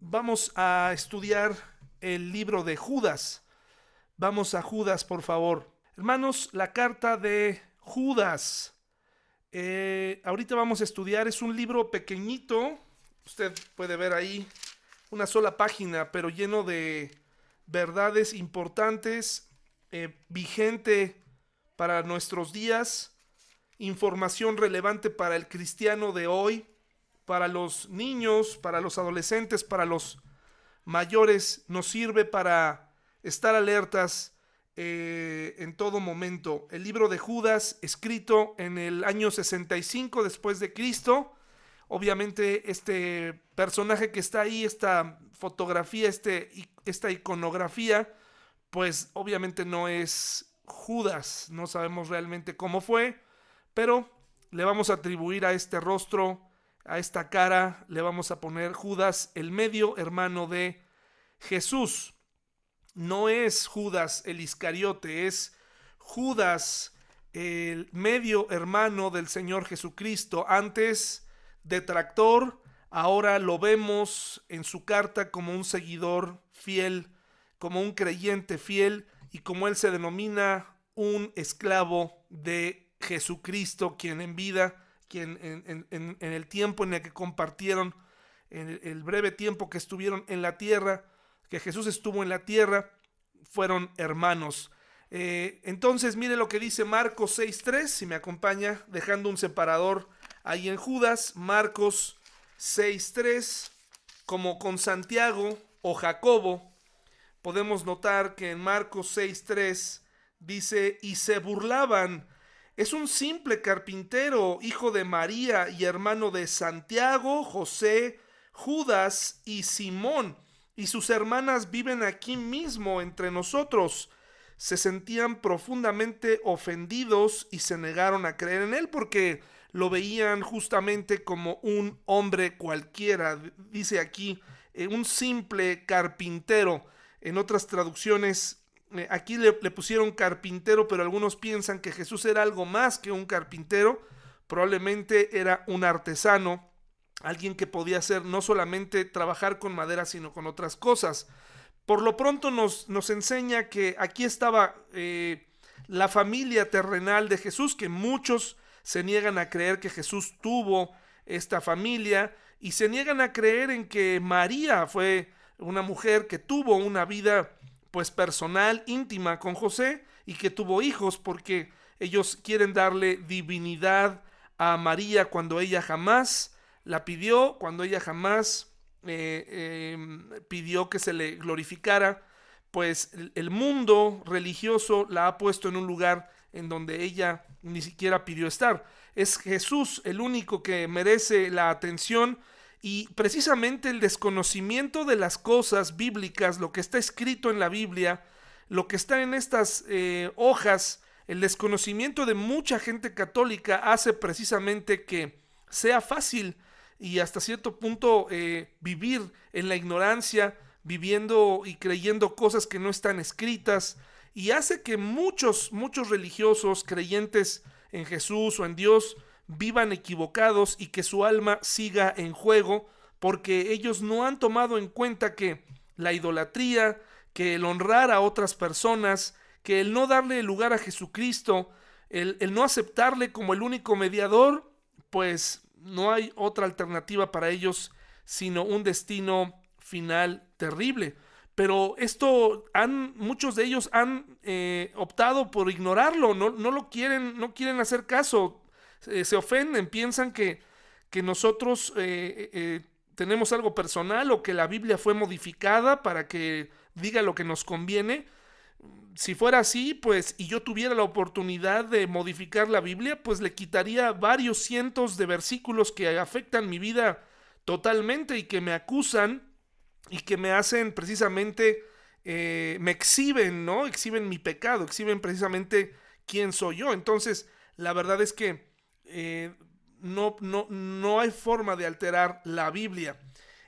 vamos a estudiar el libro de Judas. Vamos a Judas, por favor. Hermanos, la carta de Judas. Eh, ahorita vamos a estudiar, es un libro pequeñito. Usted puede ver ahí una sola página, pero lleno de verdades importantes, eh, vigente para nuestros días, información relevante para el cristiano de hoy, para los niños, para los adolescentes, para los mayores, nos sirve para estar alertas eh, en todo momento. El libro de Judas, escrito en el año 65 después de Cristo, obviamente este personaje que está ahí, esta fotografía, este, esta iconografía, pues obviamente no es Judas, no sabemos realmente cómo fue, pero le vamos a atribuir a este rostro, a esta cara, le vamos a poner Judas, el medio hermano de Jesús. No es Judas el Iscariote, es Judas el medio hermano del Señor Jesucristo. Antes detractor, ahora lo vemos en su carta como un seguidor fiel, como un creyente fiel y como él se denomina un esclavo de Jesucristo, quien en vida, quien en, el tiempo en el que compartieron, en el, breve tiempo que estuvieron en la tierra, que Jesús estuvo en la tierra, fueron hermanos. Eh, entonces, mire lo que dice Marcos 6.3, si me acompaña, dejando un separador ahí en Judas, Marcos 6.3, como con Santiago o Jacobo, podemos notar que en Marcos 6.3 dice, y se burlaban, es un simple carpintero, hijo de María y hermano de Santiago, José, Judas y Simón, y sus hermanas viven aquí mismo entre nosotros. Se sentían profundamente ofendidos y se negaron a creer en él porque lo veían justamente como un hombre cualquiera, dice aquí, eh, un simple carpintero. En otras traducciones, aquí le, pusieron carpintero, pero algunos piensan que Jesús era algo más que un carpintero, probablemente era un artesano, alguien que podía hacer no solamente trabajar con madera, sino con otras cosas. Por lo pronto nos, nos enseña que aquí estaba eh, la familia terrenal de Jesús, que muchos se niegan a creer que Jesús tuvo esta familia y se niegan a creer en que María fue una mujer que tuvo una vida pues personal, íntima con José y que tuvo hijos porque ellos quieren darle divinidad a María cuando ella jamás la pidió, cuando ella jamás eh, em, pidió que se le glorificara, pues el mundo religioso la ha puesto en un lugar en donde ella ni siquiera pidió estar. Es Jesús el único que merece la atención y precisamente el desconocimiento de las cosas bíblicas, lo que está escrito en la Biblia, lo que está en estas eh, hojas, el desconocimiento de mucha gente católica hace precisamente que sea fácil y hasta cierto punto eh, vivir en la ignorancia, viviendo y creyendo cosas que no están escritas, y hace que muchos, muchos religiosos creyentes en Jesús o en Dios vivan equivocados y que su alma siga en juego porque ellos no han tomado en cuenta que la idolatría, que el honrar a otras personas, que el no darle lugar a Jesucristo, el, el no aceptarle como el único mediador, pues no hay otra alternativa para ellos sino un destino final terrible. Pero esto han, muchos de ellos han eh, optado por ignorarlo, no, no, lo quieren, no quieren hacer caso, se ofenden, piensan que, que nosotros eh, eh, tenemos algo personal o que la Biblia fue modificada para que diga lo que nos conviene. Si fuera así, pues, y yo tuviera la oportunidad de modificar la Biblia, pues le quitaría varios cientos de versículos que afectan mi vida totalmente y que me acusan y que me hacen precisamente, eh, me exhiben, ¿no? Exhiben mi pecado, exhiben precisamente quién soy yo. Entonces, la verdad es que eh, no, no, no, hay forma de alterar la Biblia.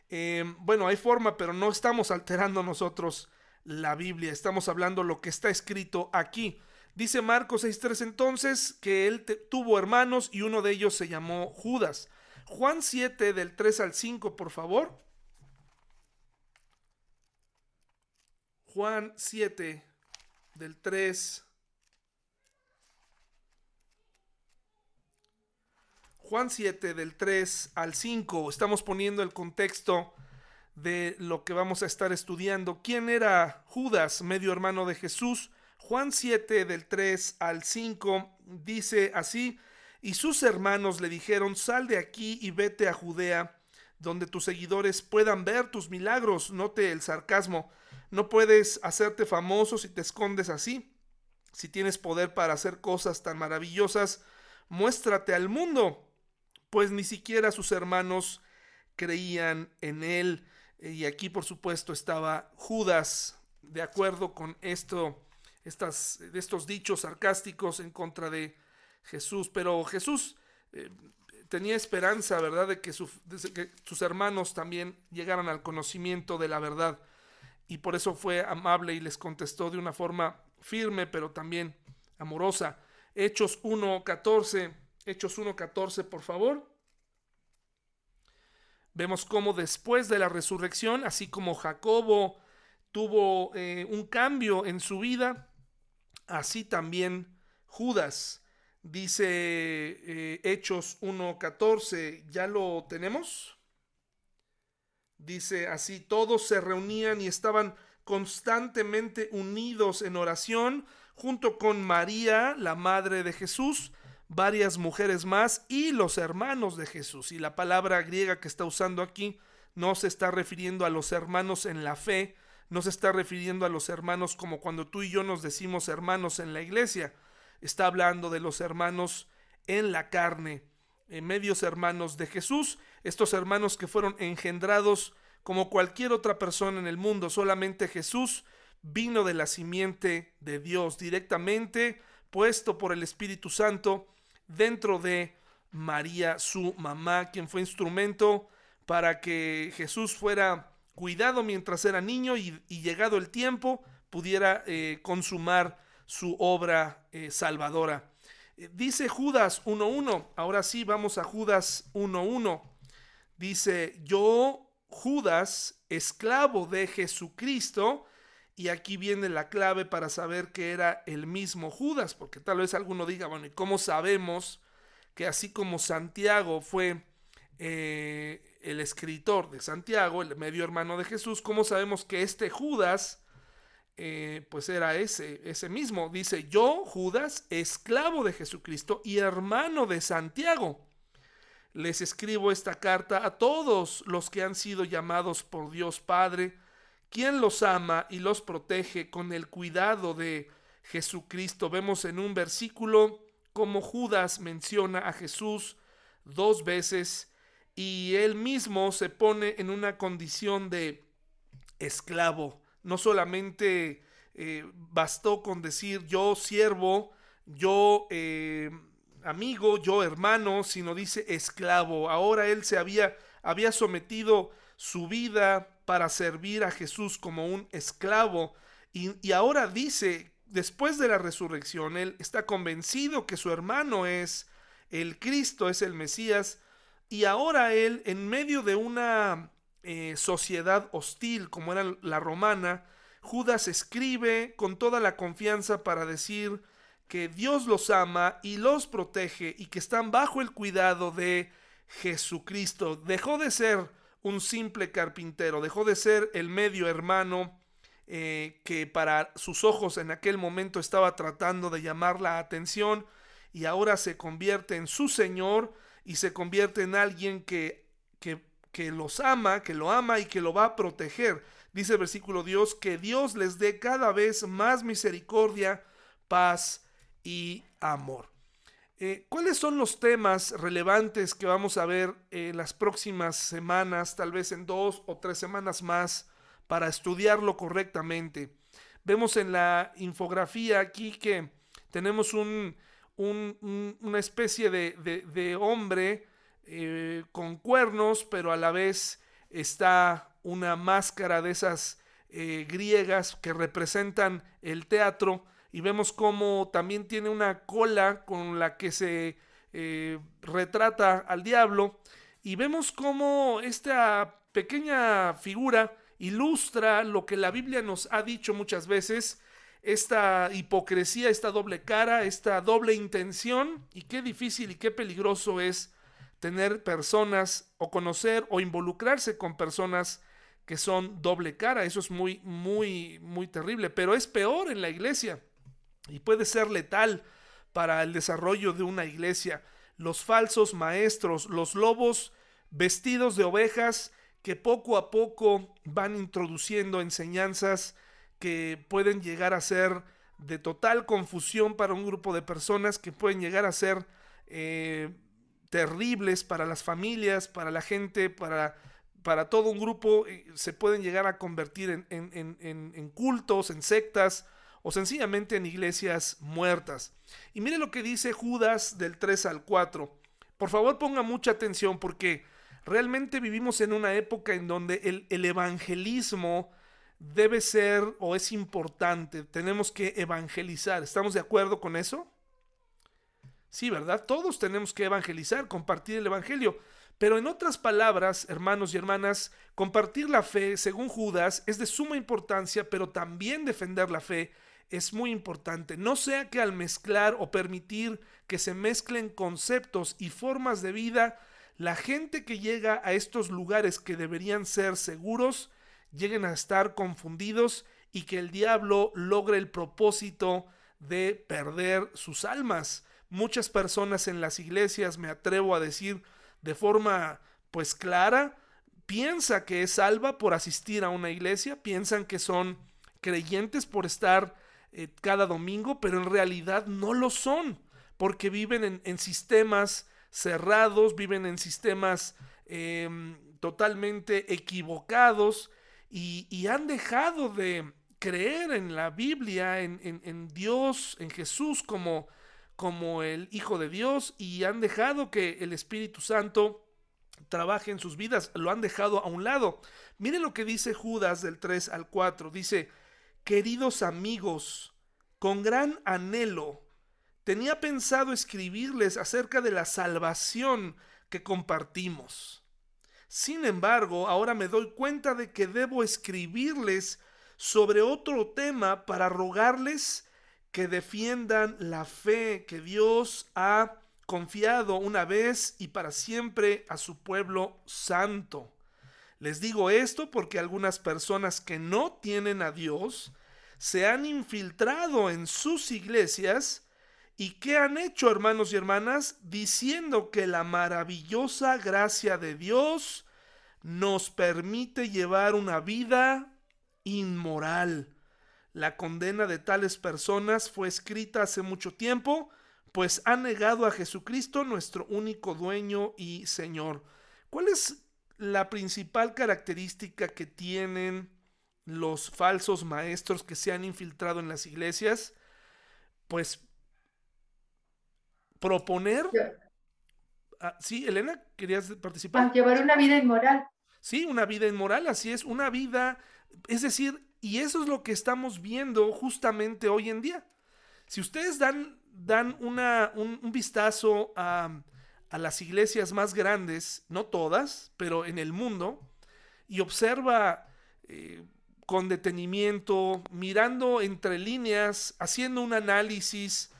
Eh, bueno, hay forma, pero no estamos alterando nosotros la Biblia, estamos hablando lo que está escrito aquí. Dice Marcos 6.3 entonces que él tuvo hermanos y uno de ellos se llamó Judas. Juan 7 del 3 al 5, por favor. Juan 7, del 3. Juan 7, del 3 al 5. Estamos poniendo el contexto de lo que vamos a estar estudiando. ¿Quién era Judas, medio hermano de Jesús? Juan 7 del 3 al 5 dice así, y sus hermanos le dijeron, sal de aquí y vete a Judea, donde tus seguidores puedan ver tus milagros. Note el sarcasmo, no puedes hacerte famoso si te escondes así. Si tienes poder para hacer cosas tan maravillosas, muéstrate al mundo. Pues ni siquiera sus hermanos creían en él. Y aquí, por supuesto, estaba Judas, de acuerdo con esto, estas, estos dichos sarcásticos en contra de Jesús. Pero Jesús eh, tenía esperanza, ¿verdad?, de que, que sus hermanos también llegaran al conocimiento de la verdad. Y por eso fue amable y les contestó de una forma firme, pero también amorosa. Hechos 1.14, Hechos 1.14, por favor. Vemos cómo después de la resurrección, así como Jacobo tuvo eh, un cambio en su vida, así también Judas. Dice eh, Hechos 1.14, ¿ya lo tenemos? Dice así, todos se reunían y estaban constantemente unidos en oración junto con María, la madre de Jesús, varias mujeres más y los hermanos de Jesús. Y la palabra griega que está usando aquí no se está refiriendo a los hermanos en la fe, no se está refiriendo a los hermanos como cuando tú y yo nos decimos hermanos en la iglesia. Está hablando de los hermanos en la carne, en medios hermanos de Jesús, estos hermanos que fueron engendrados como cualquier otra persona en el mundo, solamente Jesús vino de la simiente de Dios directamente, puesto por el Espíritu Santo dentro de María, su mamá, quien fue instrumento para que Jesús fuera cuidado mientras era niño y, llegado el tiempo pudiera eh, consumar su obra eh, salvadora. Eh, dice Judas 1.1, ahora sí vamos a Judas 1.1. Dice, yo, Judas, esclavo de Jesucristo, y aquí viene la clave para saber que era el mismo Judas, porque tal vez alguno diga, bueno, ¿y cómo sabemos que así como Santiago fue eh, el escritor de Santiago, el medio hermano de Jesús, cómo sabemos que este Judas, eh, pues era ese, ese mismo? Dice, yo, Judas, esclavo de Jesucristo y hermano de Santiago. Les escribo esta carta a todos los que han sido llamados por Dios Padre, quien los ama y los protege con el cuidado de Jesucristo. Vemos en un versículo como Judas menciona a Jesús dos veces y él mismo se pone en una condición de esclavo. No solamente eh, bastó con decir yo siervo, yo eh, amigo, yo hermano, sino dice esclavo. Ahora él se había, había sometido su vida para servir a Jesús como un esclavo. Y, ahora dice, después de la resurrección, él está convencido que su hermano es el Cristo, es el Mesías. Y ahora él, en medio de una eh, sociedad hostil como era la romana, Judas escribe con toda la confianza para decir que Dios los ama y los protege y que están bajo el cuidado de Jesucristo. Dejó de ser un simple carpintero, dejó de ser el medio hermano eh, que para sus ojos en aquel momento estaba tratando de llamar la atención y ahora se convierte en su Señor y se convierte en alguien que, que, que los ama, que lo ama y que lo va a proteger. Dice el versículo Dios, que Dios les dé cada vez más misericordia, paz y amor. Eh, ¿Cuáles son los temas relevantes que vamos a ver en las próximas semanas, tal vez en dos o tres semanas más, para estudiarlo correctamente? Vemos en la infografía aquí que tenemos un, una especie de, hombre eh, con cuernos, pero a la vez está una máscara de esas eh, griegas que representan el teatro y vemos cómo también tiene una cola con la que se eh, retrata al diablo y vemos cómo esta pequeña figura ilustra lo que la Biblia nos ha dicho muchas veces, esta hipocresía, esta doble cara, esta doble intención, y qué difícil y qué peligroso es tener personas o conocer o involucrarse con personas que son doble cara. Eso es muy, muy, muy terrible, pero es peor en la iglesia y puede ser letal para el desarrollo de una iglesia. Los falsos maestros, los lobos vestidos de ovejas que poco a poco van introduciendo enseñanzas que pueden llegar a ser de total confusión para un grupo de personas, que pueden llegar a ser eh, terribles para las familias, para la gente, para, para todo un grupo, eh, se pueden llegar a convertir en, en cultos, en sectas o sencillamente en iglesias muertas. Y mire lo que dice Judas del 3 al 4. Por favor ponga mucha atención porque realmente vivimos en una época en donde el, el evangelismo debe ser o es importante. Tenemos que evangelizar. ¿Estamos de acuerdo con eso? Sí, ¿verdad? Todos tenemos que evangelizar, compartir el Evangelio. Pero en otras palabras, hermanos y hermanas, compartir la fe, según Judas, es de suma importancia, pero también defender la fe es muy importante. No sea que al mezclar o permitir que se mezclen conceptos y formas de vida, la gente que llega a estos lugares que deberían ser seguros, lleguen a estar confundidos y que el diablo logre el propósito de perder sus almas. Muchas personas en las iglesias, me atrevo a decir de forma pues clara, piensa que es salva por asistir a una iglesia, piensan que son creyentes por estar eh, cada domingo, pero en realidad no lo son, porque viven en, sistemas cerrados, viven en sistemas em, totalmente equivocados y, han dejado de creer en la Biblia, en, Dios, en Jesús como, como el Hijo de Dios y han dejado que el Espíritu Santo trabaje en sus vidas, lo han dejado a un lado. Mire lo que dice Judas del 3 al 4, dice, Queridos amigos, con gran anhelo tenía pensado escribirles acerca de la salvación que compartimos. Sin embargo, ahora me doy cuenta de que debo escribirles sobre otro tema para rogarles que defiendan la fe que Dios ha confiado una vez y para siempre a su pueblo santo. Les digo esto porque algunas personas que no tienen a Dios se han infiltrado en sus iglesias y qué han hecho hermanos y hermanas diciendo que la maravillosa gracia de Dios nos permite llevar una vida inmoral. La condena de tales personas fue escrita hace mucho tiempo, pues han negado a Jesucristo, nuestro único dueño y Señor. ¿Cuál es la principal característica que tienen los falsos maestros que se han infiltrado en las iglesias? Pues proponer... Ah, sí, Elena, ¿querías participar? Llevar una vida inmoral. Sí, una vida inmoral, así es, una vida, es decir, y eso es lo que estamos viendo justamente hoy en día. Si ustedes dan, dan una, un vistazo a, a las iglesias más grandes, no todas, pero en el mundo, y observa eh, con detenimiento, mirando entre líneas, haciendo un análisis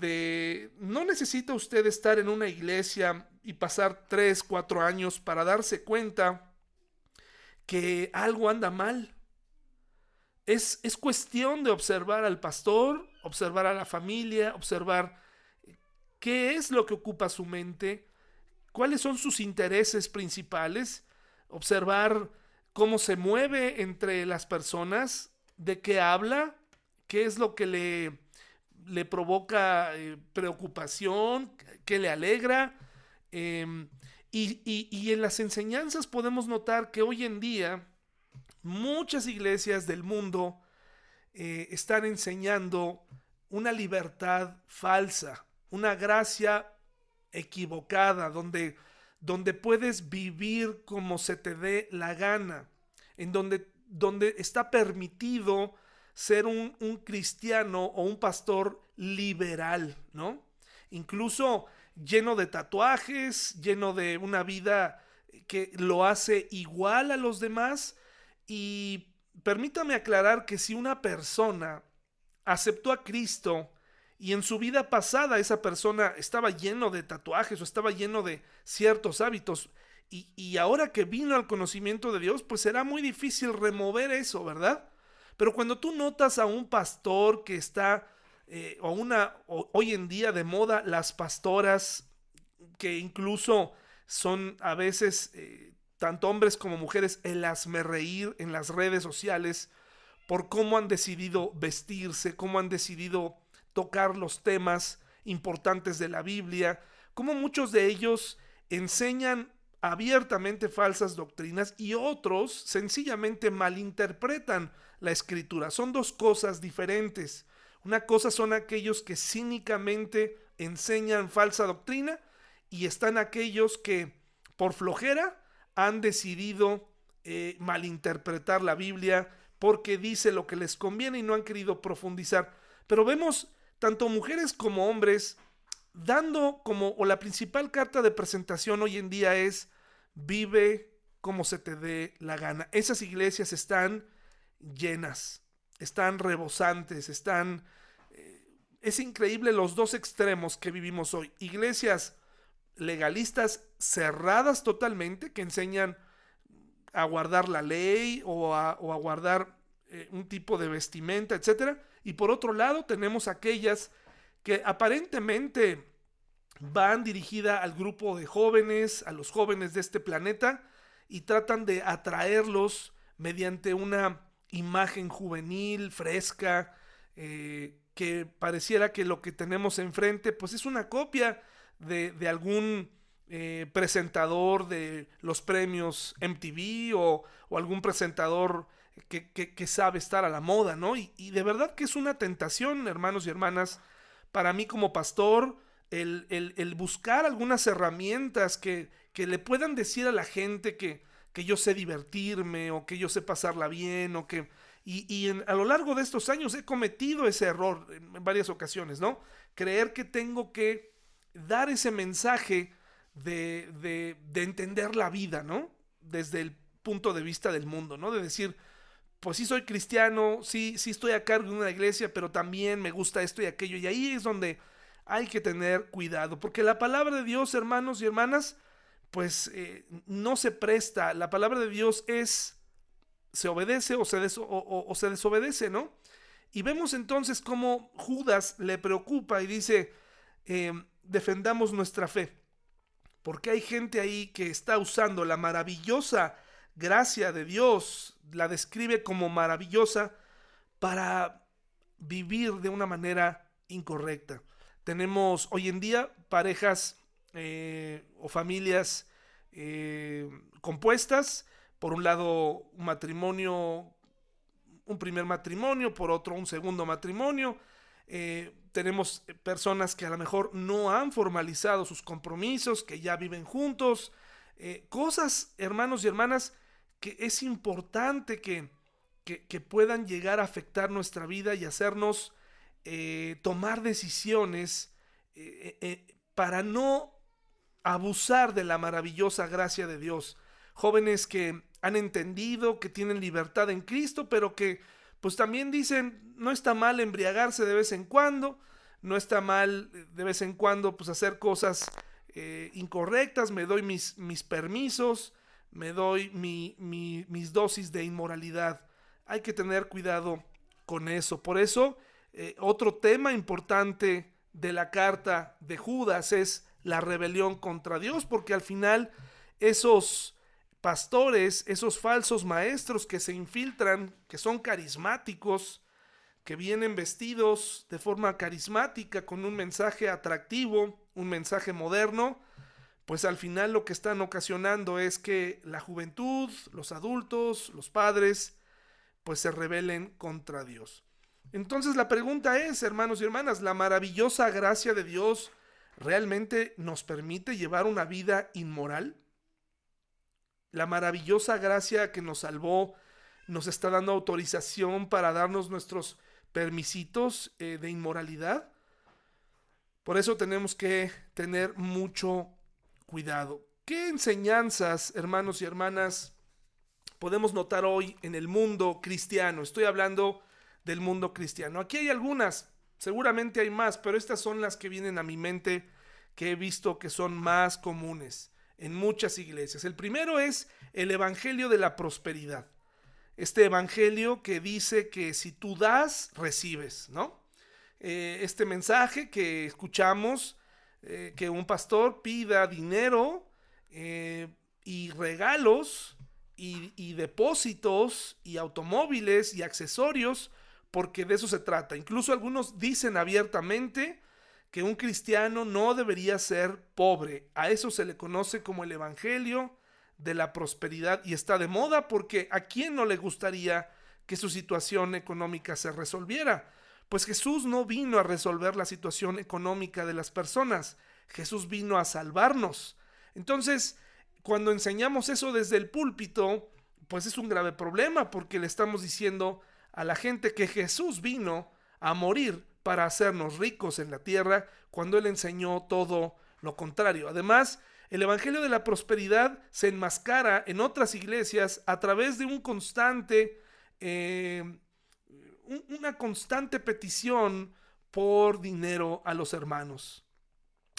de... No necesita usted estar en una iglesia y pasar tres, cuatro años para darse cuenta que algo anda mal. Es, es cuestión de observar al pastor, observar a la familia, observar qué es lo que ocupa su mente, cuáles son sus intereses principales, observar cómo se mueve entre las personas, de qué habla, qué es lo que le, le provoca eh, preocupación, qué le alegra. Em, y, en las enseñanzas podemos notar que hoy en día muchas iglesias del mundo eh, están enseñando una libertad falsa, una gracia equivocada, donde, donde puedes vivir como se te dé la gana, en donde, donde está permitido ser un, cristiano o un pastor liberal, ¿no? Incluso lleno de tatuajes, lleno de una vida que lo hace igual a los demás Y permítame aclarar que si una persona aceptó a Cristo y en su vida pasada esa persona estaba lleno de tatuajes o estaba lleno de ciertos hábitos y, ahora que vino al conocimiento de Dios, pues será muy difícil remover eso, ¿verdad? Pero cuando tú notas a un pastor que está, eh, o una, hoy en día de moda, las pastoras que incluso son a veces, eh, tanto hombres como mujeres, el hazme en las redes sociales por cómo han decidido vestirse, cómo han decidido tocar los temas importantes de la Biblia, cómo muchos de ellos enseñan abiertamente falsas doctrinas y otros sencillamente malinterpretan la escritura. Son dos cosas diferentes. Una cosa son aquellos que cínicamente enseñan falsa doctrina y están aquellos que por flojera han decidido eh, malinterpretar la Biblia porque dice lo que les conviene y no han querido profundizar. Pero vemos tanto mujeres como hombres dando como, o la principal carta de presentación hoy en día es, vive como se te dé la gana. Esas iglesias están llenas, están rebosantes, están... Eh, es increíble los dos extremos que vivimos hoy. Iglesias legalistas cerradas totalmente, que enseñan a guardar la ley o a, guardar eh, un tipo de vestimenta, etc. Y por otro lado tenemos aquellas que aparentemente van dirigida al grupo de jóvenes, a los jóvenes de este planeta, y tratan de atraerlos mediante una imagen juvenil, fresca, eh, que pareciera que lo que tenemos enfrente, pues es una copia de, algún eh, presentador de los premios MTV o, algún presentador que, sabe estar a la moda, ¿no? Y, y de verdad que es una tentación, hermanos y hermanas, para mí como pastor, el, buscar algunas herramientas que, le puedan decir a la gente que, que, yo sé divertirme o que yo sé pasarla bien o que... Y, a lo largo de estos años he cometido ese error en, varias ocasiones, ¿no? Creer que tengo que dar ese mensaje de, de, de entender la vida, ¿no? Desde el punto de vista del mundo, ¿no? De decir, pues sí soy cristiano, sí, sí estoy a cargo de una iglesia, pero también me gusta esto y aquello. Y ahí es donde hay que tener cuidado, porque la palabra de Dios, hermanos y hermanas, pues eh, no se presta. La palabra de Dios es, se obedece o se, o, se desobedece, ¿no? Y vemos entonces cómo Judas le preocupa y dice, em, defendamos nuestra fe, porque hay gente ahí que está usando la maravillosa gracia de Dios, la describe como maravillosa para vivir de una manera incorrecta. Tenemos hoy en día parejas eh, o familias eh, compuestas. Por un lado, un matrimonio, un primer matrimonio, por otro, un segundo matrimonio. Eh, tenemos personas que a lo mejor no han formalizado sus compromisos, que ya viven juntos. cosas, hermanos y hermanas, que es importante que, que puedan llegar a afectar nuestra vida y hacernos eh, tomar decisiones eh, eh, para no abusar de la maravillosa gracia de Dios. Jóvenes que han entendido que tienen libertad en Cristo, pero que pues también dicen, no está mal embriagarse de vez en cuando, no está mal de vez en cuando pues hacer cosas incorrectas, me doy mis, mis permisos, me doy mi, mis dosis de inmoralidad. Hay que tener cuidado con eso. Por eso eh, otro tema importante de la carta de Judas es la rebelión contra Dios, porque al final esos pastores, esos falsos maestros que se infiltran, que son carismáticos, que vienen vestidos de forma carismática, con un mensaje atractivo, un mensaje moderno, pues al final lo que están ocasionando es que la juventud, los adultos, los padres, pues se rebelen contra Dios. Entonces la pregunta es, hermanos y hermanas, ¿la maravillosa gracia de Dios realmente nos permite llevar una vida inmoral? La maravillosa gracia que nos salvó nos está dando autorización para darnos nuestros permisitos eh, de inmoralidad. Por eso tenemos que tener mucho cuidado. ¿Qué enseñanzas, hermanos y hermanas, podemos notar hoy en el mundo cristiano. Estoy hablando del mundo cristiano. Aquí hay algunas, seguramente hay más, pero estas son las que vienen a mi mente que he visto que son más comunes en muchas iglesias. El primero es el Evangelio de la Prosperidad. Este Evangelio que dice que si tú das, recibes, ¿no? Eh, este mensaje que escuchamos, eh, que un pastor pida dinero eh, y regalos y, y depósitos y automóviles y accesorios, porque de eso se trata. Incluso algunos dicen abiertamente, que un cristiano no debería ser pobre. A eso se le conoce como el Evangelio de la prosperidad y está de moda porque a quién no le gustaría que su situación económica se resolviera. Pues Jesús no vino a resolver la situación económica de las personas, Jesús vino a salvarnos. Entonces, cuando enseñamos eso desde el púlpito, pues es un grave problema porque le estamos diciendo a la gente que Jesús vino a morir para hacernos ricos en la tierra cuando Él enseñó todo lo contrario. Además, el Evangelio de la Prosperidad se enmascara en otras iglesias a través de un constante, eh, una constante petición por dinero a los hermanos.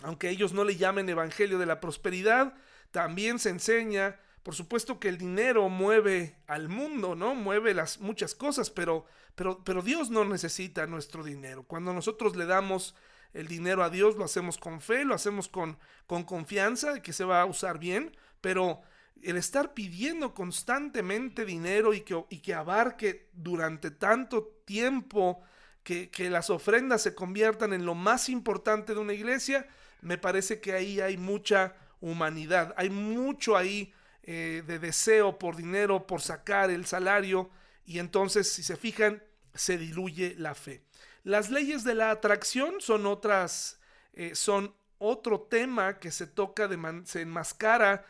Aunque ellos no le llamen Evangelio de la Prosperidad, también se enseña, por supuesto que el dinero mueve al mundo, ¿no? Mueve las muchas cosas, pero pero, Dios no necesita nuestro dinero. Cuando nosotros le damos el dinero a Dios, lo hacemos con fe, lo hacemos con, con confianza de que se va a usar bien, pero el estar pidiendo constantemente dinero y que, y que abarque durante tanto tiempo que, las ofrendas se conviertan en lo más importante de una iglesia, me parece que ahí hay mucha humanidad, hay mucho ahí eh, de deseo por dinero, por sacar el salario, y entonces si se fijan, se diluye la fe. Las leyes de la atracción son otras, eh, son otro tema que se toca, de se enmascara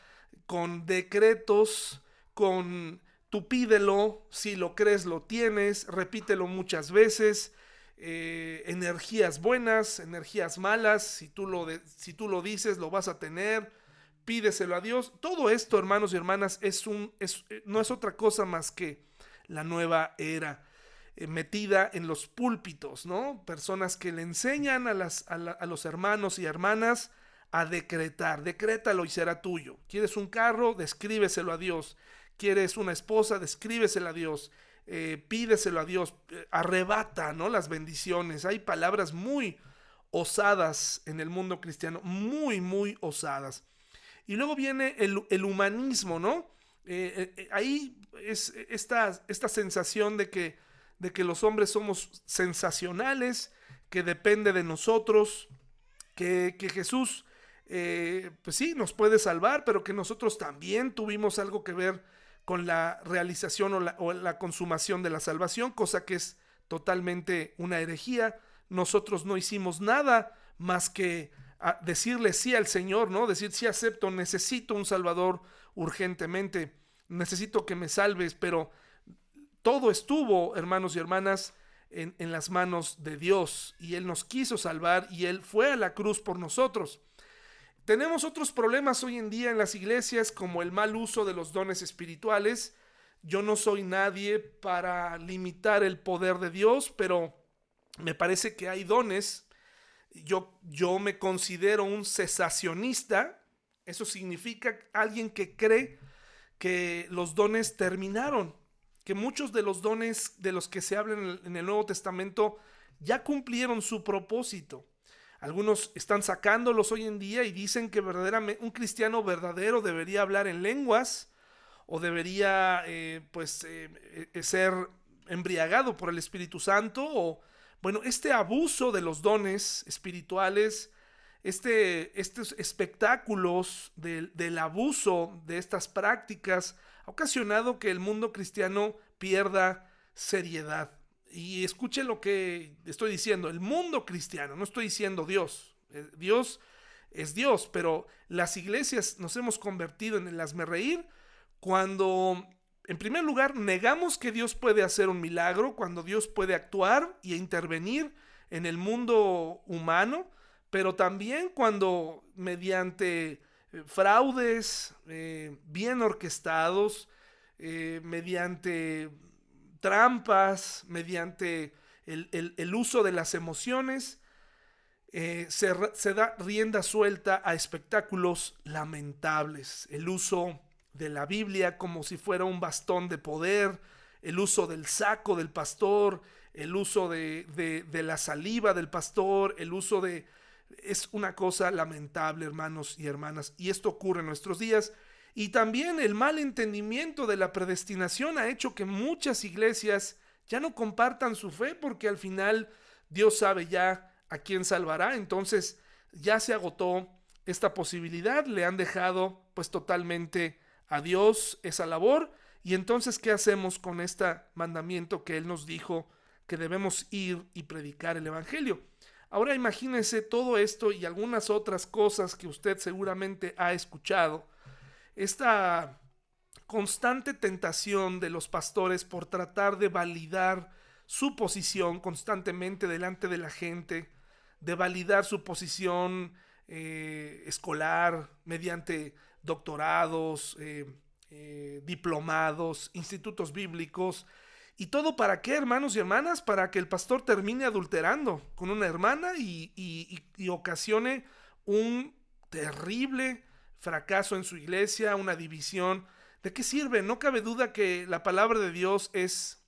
con decretos, con tú pídelo, si lo crees lo tienes, repítelo muchas veces, eh, energías buenas, energías malas, si tú, lo si tú lo dices lo vas a tener, pídeselo a Dios. Todo esto, hermanos y hermanas, es un, es, eh, no es otra cosa más que la nueva era. Eh, metida en los púlpitos, ¿no? Personas que le enseñan a, las, a, los hermanos y hermanas a decretar, decrétalo y será tuyo. ¿Quieres un carro? Descríbeselo a Dios. ¿Quieres una esposa? Descríbeselo a Dios. Eh, pídeselo a Dios. Eh, arrebata, ¿no? Las bendiciones. Hay palabras muy osadas en el mundo cristiano, muy, muy osadas. Y luego viene el, humanismo, ¿no? ahí es esta, sensación de que los hombres somos sensacionales, que depende de nosotros, que, Jesús, eh, pues sí, nos puede salvar, pero que nosotros también tuvimos algo que ver con la realización o la, consumación de la salvación, cosa que es totalmente una herejía. Nosotros no hicimos nada más que ah, decirle sí al Señor, ¿no? Decir sí acepto, necesito un Salvador urgentemente, necesito que me salves, pero todo estuvo, hermanos y hermanas, en, las manos de Dios y Él nos quiso salvar y Él fue a la cruz por nosotros. Tenemos otros problemas hoy en día en las iglesias como el mal uso de los dones espirituales. Yo no soy nadie para limitar el poder de Dios, pero me parece que hay dones. Yo, yo me considero un cesacionista. Eso significa alguien que cree que los dones terminaron que muchos de los dones de los que se habla en el, Nuevo Testamento ya cumplieron su propósito. Algunos están sacándolos hoy en día y dicen que un cristiano verdadero debería hablar en lenguas o debería eh, pues eh, eh, ser embriagado por el Espíritu Santo o bueno, este abuso de los dones espirituales, este, estos espectáculos del abuso de estas prácticas ha ocasionado que el mundo cristiano pierda seriedad. Y escuche lo que estoy diciendo, el mundo cristiano, no estoy diciendo Dios. Eh, Dios es Dios, pero las iglesias nos hemos convertido en el reír cuando, en primer lugar, negamos que Dios puede hacer un milagro, cuando Dios puede actuar y intervenir en el mundo humano, pero también cuando mediante eh, fraudes eh, bien orquestados, mediante trampas, mediante el, uso de las emociones, eh, se, se, da rienda suelta a espectáculos lamentables. El uso de la Biblia como si fuera un bastón de poder, el uso del saco del pastor, el uso de, de, la saliva del pastor, el uso de... Es una cosa lamentable, hermanos y hermanas, y esto ocurre en nuestros días. Y también el mal entendimiento de la predestinación ha hecho que muchas iglesias ya no compartan su fe porque al final Dios sabe ya a quién salvará. Entonces ya se agotó esta posibilidad, le han dejado pues totalmente a Dios esa labor. Y entonces, ¿qué hacemos con este mandamiento que Él nos dijo que debemos ir y predicar el Evangelio? Ahora imagínense todo esto y algunas otras cosas que usted seguramente ha escuchado. Esta constante tentación de los pastores por tratar de validar su posición constantemente delante de la gente, de validar su posición eh, escolar mediante doctorados, eh, eh, diplomados, institutos bíblicos. ¿Y todo para qué, hermanos y hermanas? Para que el pastor termine adulterando con una hermana y, y ocasione un terrible fracaso en su iglesia, una división. ¿De qué sirve? No cabe duda que la palabra de Dios es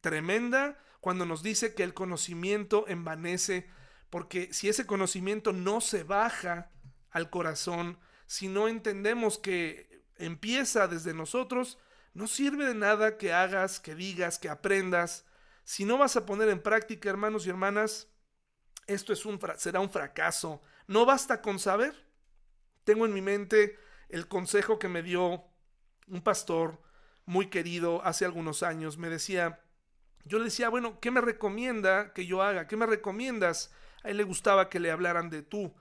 tremenda cuando nos dice que el conocimiento envanece, porque si ese conocimiento no se baja al corazón, si no entendemos que empieza desde nosotros, no sirve de nada que hagas, que digas, que aprendas. Si no vas a poner en práctica, hermanos y hermanas, esto es un, será un fracaso. No basta con saber. Tengo en mi mente el consejo que me dio un pastor muy querido hace algunos años. Me decía, yo le decía, bueno, ¿qué me recomienda que yo haga? ¿Qué me recomiendas? A él le gustaba que le hablaran de tú.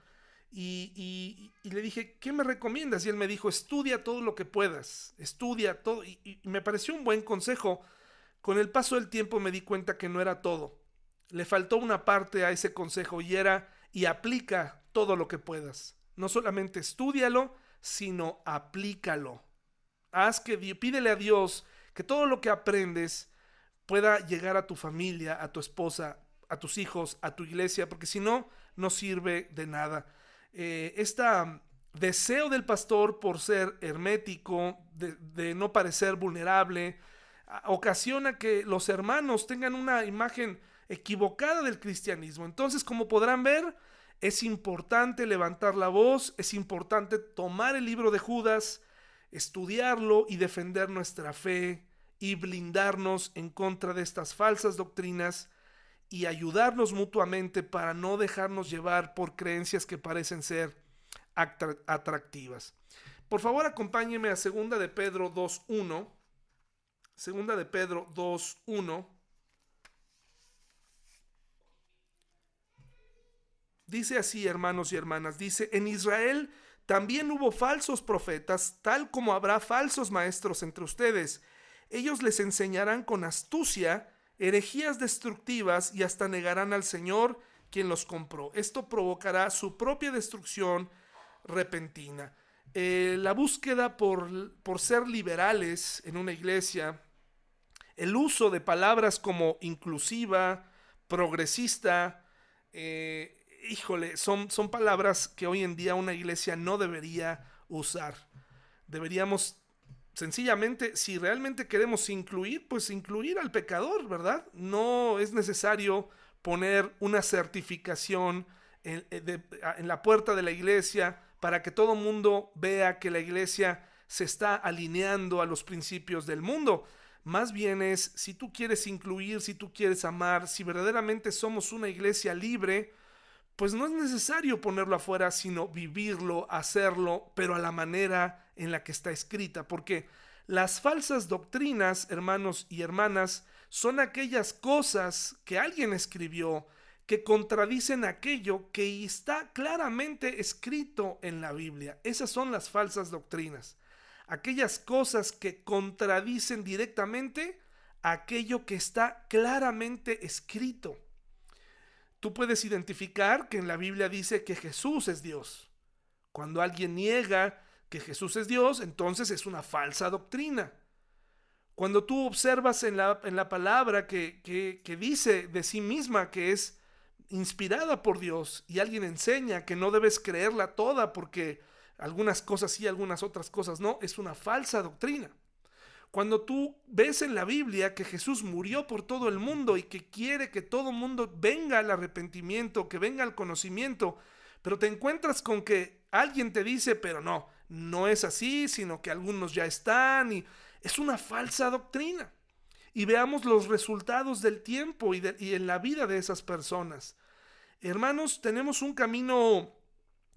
Y, le dije, ¿qué me recomiendas? Y él me dijo, estudia todo lo que puedas, estudia todo. Y, y, me pareció un buen consejo. Con el paso del tiempo me di cuenta que no era todo. Le faltó una parte a ese consejo y era, y aplica todo lo que puedas. No solamente estudialo, sino aplícalo. Haz que, pídele a Dios que todo lo que aprendes pueda llegar a tu familia, a tu esposa, a tus hijos, a tu iglesia, porque si no, no sirve de nada este deseo del pastor por ser hermético, de, no parecer vulnerable, ocasiona que los hermanos tengan una imagen equivocada del cristianismo. Entonces, como podrán ver, es importante levantar la voz, es importante tomar el libro de Judas, estudiarlo y defender nuestra fe y blindarnos en contra de estas falsas doctrinas y ayudarnos mutuamente para no dejarnos llevar por creencias que parecen ser atractivas. Por favor, acompáñeme a segunda de Pedro 2.1. Segunda de Pedro 2.1. Dice así, hermanos y hermanas, dice, en Israel también hubo falsos profetas, tal como habrá falsos maestros entre ustedes. Ellos les enseñarán con astucia herejías destructivas y hasta negarán al Señor quien los compró. Esto provocará su propia destrucción repentina. Eh, la búsqueda por, por ser liberales en una iglesia, el uso de palabras como inclusiva, progresista, eh, híjole, son, son palabras que hoy en día una iglesia no debería usar. Deberíamos sencillamente, si realmente queremos incluir, pues incluir al pecador, ¿verdad? No es necesario poner una certificación en, eh, en la puerta de la iglesia para que todo mundo vea que la iglesia se está alineando a los principios del mundo. Más bien es, si tú quieres incluir, si tú quieres amar, si verdaderamente somos una iglesia libre, pues no es necesario ponerlo afuera, sino vivirlo, hacerlo, pero a la manera en la que está escrita, porque las falsas doctrinas, hermanos y hermanas, son aquellas cosas que alguien escribió que contradicen aquello que está claramente escrito en la Biblia. Esas son las falsas doctrinas. Aquellas cosas que contradicen directamente aquello que está claramente escrito. Tú puedes identificar que en la Biblia dice que Jesús es Dios. Cuando alguien niega que Jesús es Dios, entonces es una falsa doctrina. Cuando tú observas en la, en la palabra que, que, que dice de sí misma que es inspirada por Dios y alguien enseña que no debes creerla toda porque algunas cosas sí, algunas otras cosas no, es una falsa doctrina. Cuando tú ves en la Biblia que Jesús murió por todo el mundo y que quiere que todo el mundo venga al arrepentimiento, que venga al conocimiento, pero te encuentras con que alguien te dice, pero no, no es así, sino que algunos ya están y es una falsa doctrina. Y veamos los resultados del tiempo y, en la vida de esas personas. Hermanos, tenemos un camino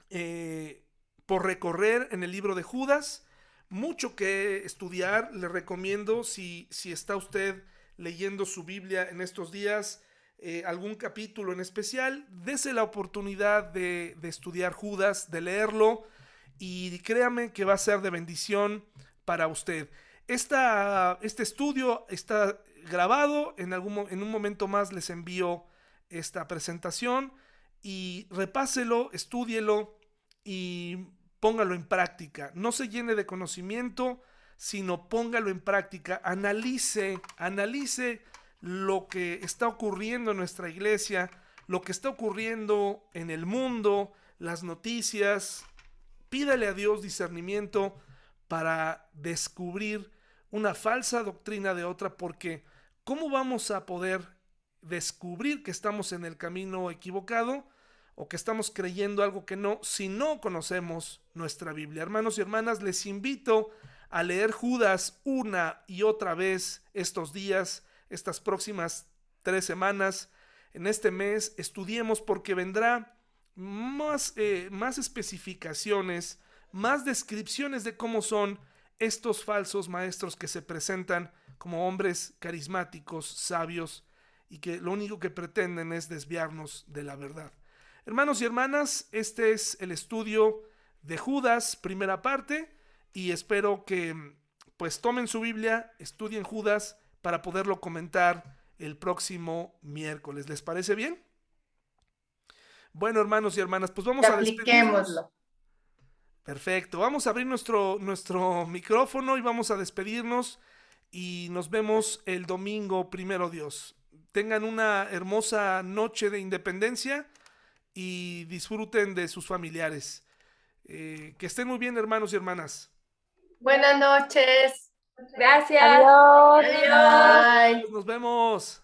eh, por recorrer en el libro de Judas mucho que estudiar. Le recomiendo, si, si está usted leyendo su Biblia en estos días, eh, algún capítulo en especial, dese la oportunidad de, de, estudiar Judas, de leerlo y créame que va a ser de bendición para usted. Esta, este estudio está grabado, en, algún, en un momento más les envío esta presentación y repáselo, estúdielo y póngalo en práctica. No se llene de conocimiento, sino póngalo en práctica. Analice, analice lo que está ocurriendo en nuestra iglesia, lo que está ocurriendo en el mundo, las noticias. Pídale a Dios discernimiento para descubrir una falsa doctrina de otra, porque ¿cómo vamos a poder descubrir que estamos en el camino equivocado o que estamos creyendo algo que no si no conocemos nuestra Biblia. Hermanos y hermanas, les invito a leer Judas una y otra vez estos días, estas próximas tres semanas. En este mes estudiemos porque vendrá más, eh, más especificaciones, más descripciones de cómo son estos falsos maestros que se presentan como hombres carismáticos, sabios, y que lo único que pretenden es desviarnos de la verdad. Hermanos y hermanas, este es el estudio de Judas, primera parte, y espero que pues tomen su Biblia, estudien Judas para poderlo comentar el próximo miércoles. ¿Les parece bien? Bueno, hermanos y hermanas, pues vamos a despedirnos. Perfecto, vamos a abrir nuestro, nuestro micrófono y vamos a despedirnos y nos vemos el domingo, primero Dios. Tengan una hermosa noche de independencia y disfruten de sus familiares. Eh, que estén muy bien, hermanos y hermanas. Buenas noches. Gracias. Adiós. Nos vemos.